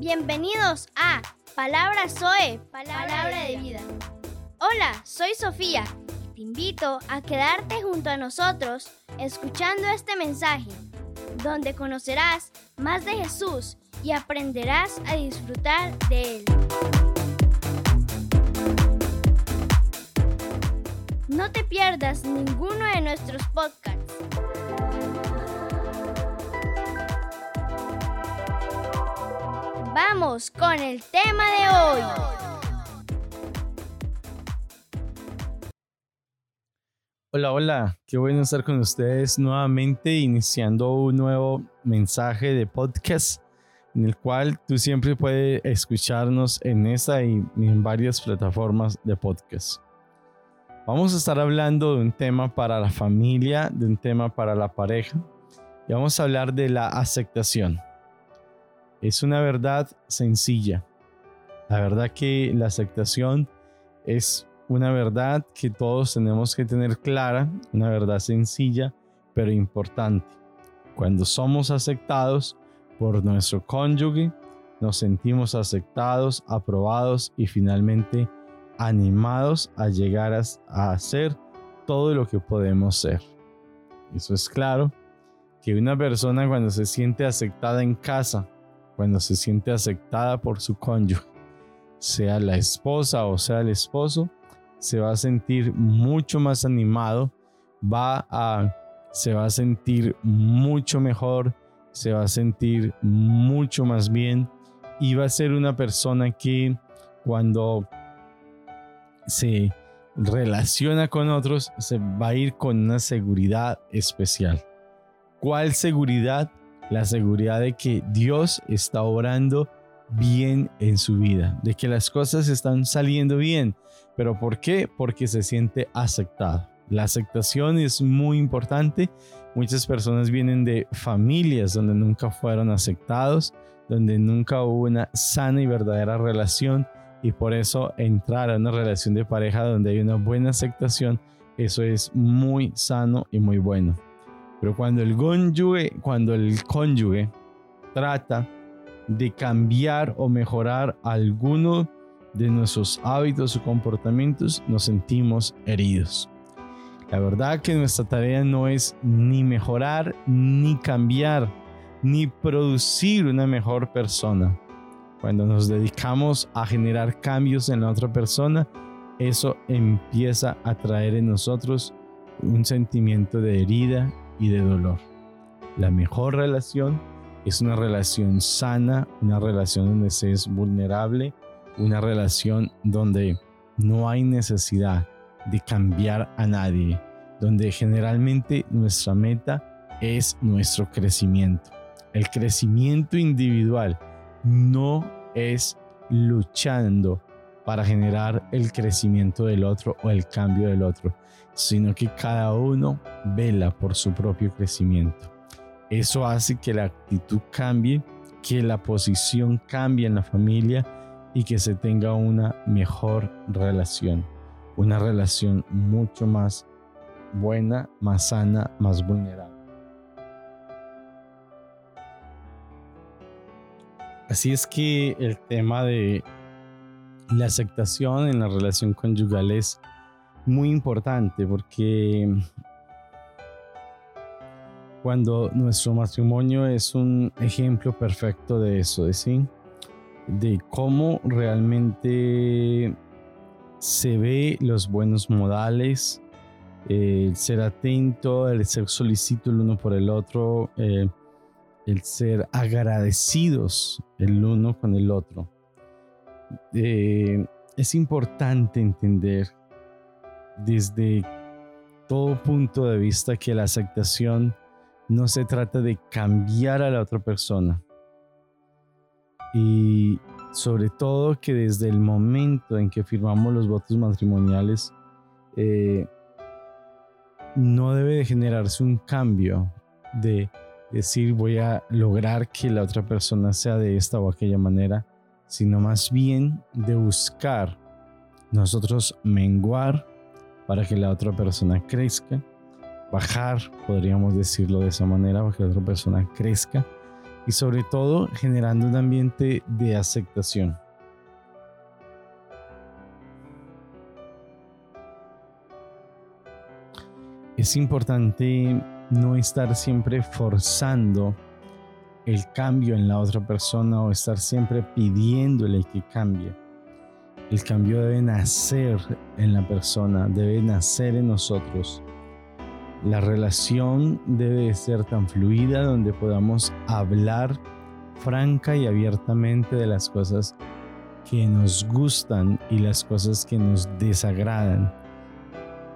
Bienvenidos a Palabra Zoe, Palabra, de vida. Hola, soy Sofía y te invito a quedarte junto a nosotros escuchando este mensaje, donde conocerás más de Jesús y aprenderás a disfrutar de Él. No te pierdas ninguno de nuestros podcasts. Vamos con el tema de hoy. Hola, hola, qué bueno estar con ustedes nuevamente iniciando un nuevo mensaje de podcast en el cual tú siempre puedes escucharnos en esta y en varias plataformas de podcast. Vamos a estar hablando de un tema para la familia, de un tema para la pareja y vamos a hablar de la aceptación. Es una verdad sencilla. La verdad que la aceptación es una verdad que todos tenemos que tener clara, una verdad sencilla pero importante. Cuando somos aceptados por nuestro cónyuge, nos sentimos aceptados, aprobados y finalmente animados a llegar a, hacer todo lo que podemos ser. Eso es claro que una persona cuando se siente aceptada en casa, cuando se siente aceptada por su cónyuge, sea la esposa o sea el esposo, se va a sentir mucho más animado, va a, se va a sentir mucho mejor, se va a sentir mucho más bien y va a ser una persona que cuando se relaciona con otros se va a ir con una seguridad especial. ¿Cuál seguridad? La seguridad de que Dios está obrando bien en su vida, de que las cosas están saliendo bien. ¿Pero por qué? Porque se siente aceptado. La aceptación es muy importante. Muchas personas vienen de familias donde nunca fueron aceptados, donde nunca hubo una sana y verdadera relación y por eso entrar a una relación de pareja donde hay una buena aceptación, eso es muy sano y muy bueno. Pero cuando el cónyuge, cuando el cónyuge trata de cambiar o mejorar alguno de nuestros hábitos o comportamientos, nos sentimos heridos. La verdad que nuestra tarea no es ni mejorar, ni cambiar, ni producir una mejor persona. Cuando nos dedicamos a generar cambios en la otra persona, eso empieza a traer en nosotros un sentimiento de herida y de dolor. La mejor relación es una relación sana, una relación donde se es vulnerable, una relación donde no hay necesidad de cambiar a nadie, donde generalmente nuestra meta es nuestro crecimiento. El crecimiento individual no es luchando para generar el crecimiento del otro o el cambio del otro, sino que cada uno vela por su propio crecimiento. Eso hace que la actitud cambie, que la posición cambie en la familia y que se tenga una mejor relación, una relación mucho más buena, más sana, más vulnerable. Así es que el tema de la aceptación en la relación conyugal es muy importante porque cuando nuestro matrimonio es un ejemplo perfecto de eso, de sí, de cómo realmente se ve los buenos modales, el ser atento, el ser solicito el uno por el otro, eh, el ser agradecidos el uno con el otro. Eh, es importante entender desde todo punto de vista que la aceptación no se trata de cambiar a la otra persona. Y sobre todo que desde el momento en que firmamos los votos matrimoniales, eh, no debe de generarse un cambio de decir voy a lograr que la otra persona sea de esta o aquella manera, sino más bien de buscar nosotros menguar para que la otra persona crezca, bajar, podríamos decirlo de esa manera, para que la otra persona crezca y sobre todo generando un ambiente de aceptación. Es importante no estar siempre forzando el cambio en la otra persona o estar siempre pidiéndole que cambie. El cambio debe nacer en la persona, debe nacer en nosotros. La relación debe ser tan fluida donde podamos hablar franca y abiertamente de las cosas que nos gustan y las cosas que nos desagradan.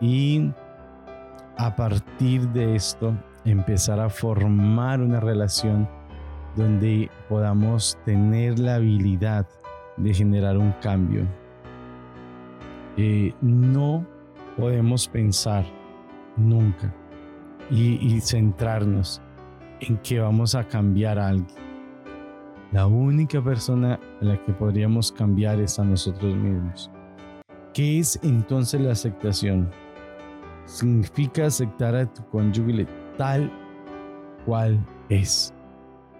Y a partir de esto empezar a formar una relación donde podamos tener la habilidad de generar un cambio. Eh, no podemos pensar nunca y, y centrarnos en que vamos a cambiar a alguien. La única persona a la que podríamos cambiar es a nosotros mismos. ¿Qué es entonces la aceptación? Significa aceptar a tu cónyuge tal cual es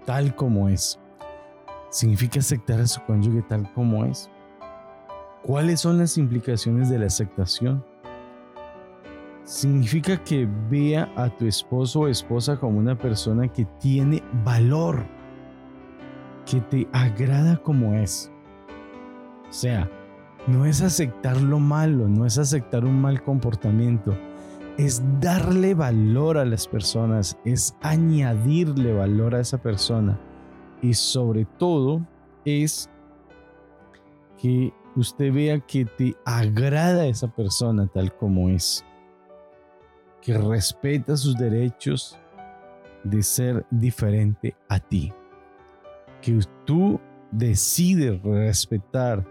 tal como es. Significa aceptar a su cónyuge tal como es. ¿Cuáles son las implicaciones de la aceptación? Significa que vea a tu esposo o esposa como una persona que tiene valor, que te agrada como es. O sea, no es aceptar lo malo, no es aceptar un mal comportamiento, es darle valor a las personas, es añadirle valor a esa persona y sobre todo es que usted vea que te agrada esa persona tal como es, que respeta sus derechos de ser diferente a ti, que tú decides respetar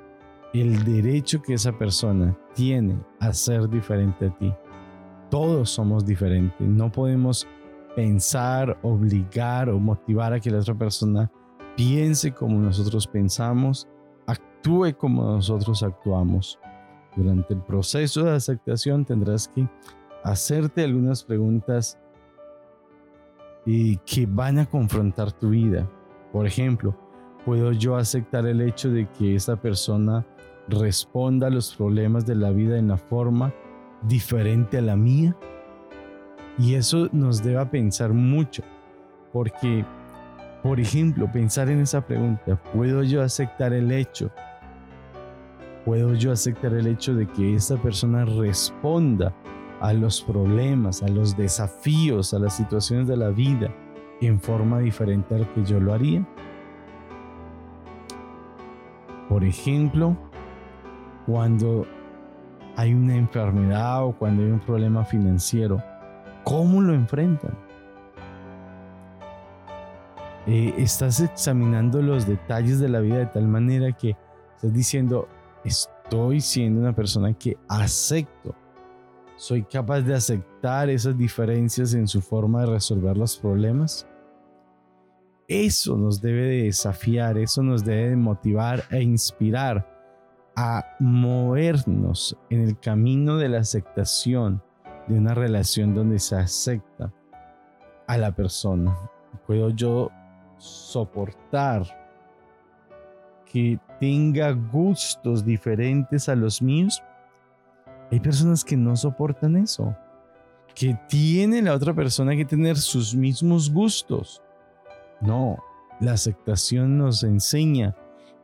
el derecho que esa persona tiene a ser diferente a ti todos somos diferentes. No podemos pensar, obligar o motivar a que la otra persona piense como nosotros pensamos, actúe como nosotros actuamos. Durante el proceso de aceptación tendrás que hacerte algunas preguntas y que van a confrontar tu vida. Por ejemplo, ¿puedo yo aceptar el hecho de que esa persona responda a los problemas de la vida en la forma diferente a la mía? Y eso nos debe pensar mucho, porque, por ejemplo, pensar en esa pregunta, ¿puedo yo aceptar el hecho? ¿Puedo yo aceptar el hecho de que esta persona responda a los problemas, a los desafíos, a las situaciones de la vida en forma diferente a lo que yo lo haría? Por ejemplo, cuando hay una enfermedad o cuando hay un problema financiero, ¿cómo lo enfrentan? Eh, estás examinando los detalles de la vida de tal manera que estás diciendo, estoy siendo una persona que acepto, soy capaz de aceptar esas diferencias en su forma de resolver los problemas. Eso nos debe de desafiar, eso nos debe de motivar e inspirar a movernos en el camino de la aceptación de una relación donde se acepta a la persona. ¿Puedo yo soportar que tenga gustos diferentes a los míos? Hay personas que no soportan eso, que tiene la otra persona que tener sus mismos gustos. No, la aceptación nos enseña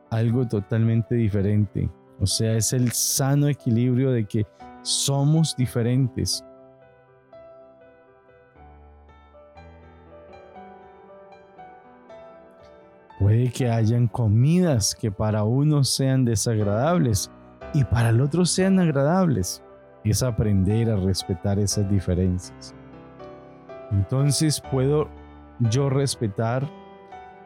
algo totalmente diferente. O sea, es el sano equilibrio de que somos diferentes. Puede que hayan comidas que para uno sean desagradables y para el otro sean agradables. Es aprender a respetar esas diferencias. Entonces puedo yo respetar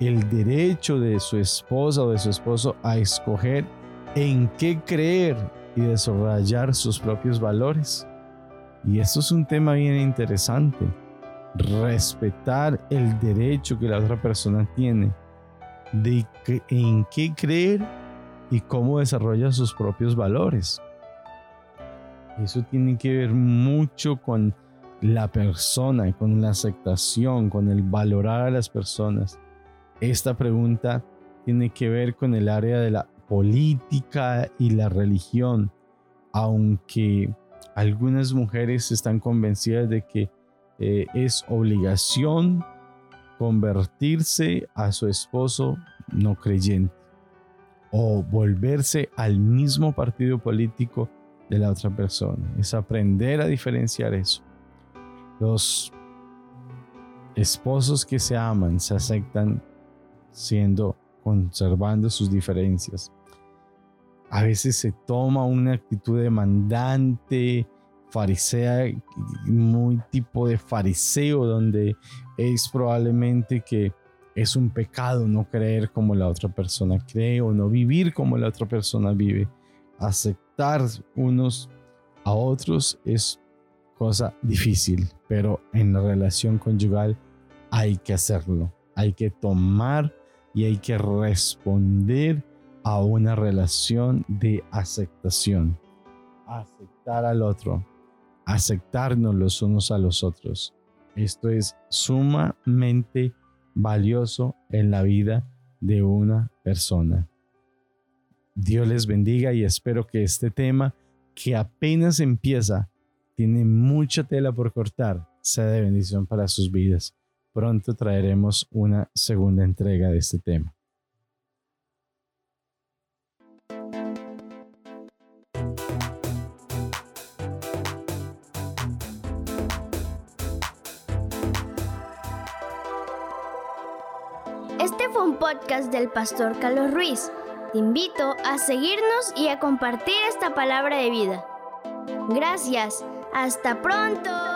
el derecho de su esposa o de su esposo a escoger en qué creer y desarrollar sus propios valores. Y esto es un tema bien interesante. Respetar el derecho que la otra persona tiene de en qué creer y cómo desarrolla sus propios valores. Eso tiene que ver mucho con la persona, con la aceptación, con el valorar a las personas. esta pregunta tiene que ver con el área de la política y la religión, aunque algunas mujeres están convencidas de que eh, es obligación convertirse a su esposo no creyente o volverse al mismo partido político de la otra persona. Es aprender a diferenciar eso. Los esposos que se aman se aceptan siendo conservando sus diferencias. A veces se toma una actitud demandante, farisea, muy tipo de fariseo, donde es probablemente que es un pecado no creer como la otra persona cree o no vivir como la otra persona vive. Aceptar unos a otros es cosa difícil, pero en la relación conyugal hay que hacerlo. Hay que tomar y hay que responder a una relación de aceptación. Aceptar al otro, aceptarnos los unos a los otros. Esto es sumamente valioso en la vida de una persona. Dios les bendiga y espero que este tema que apenas empieza tiene mucha tela por cortar sea de bendición para sus vidas. Pronto traeremos una segunda entrega de este tema. Este fue un podcast del pastor Carlos Ruiz. Te invito a seguirnos y a compartir esta palabra de vida. Gracias. Hasta pronto.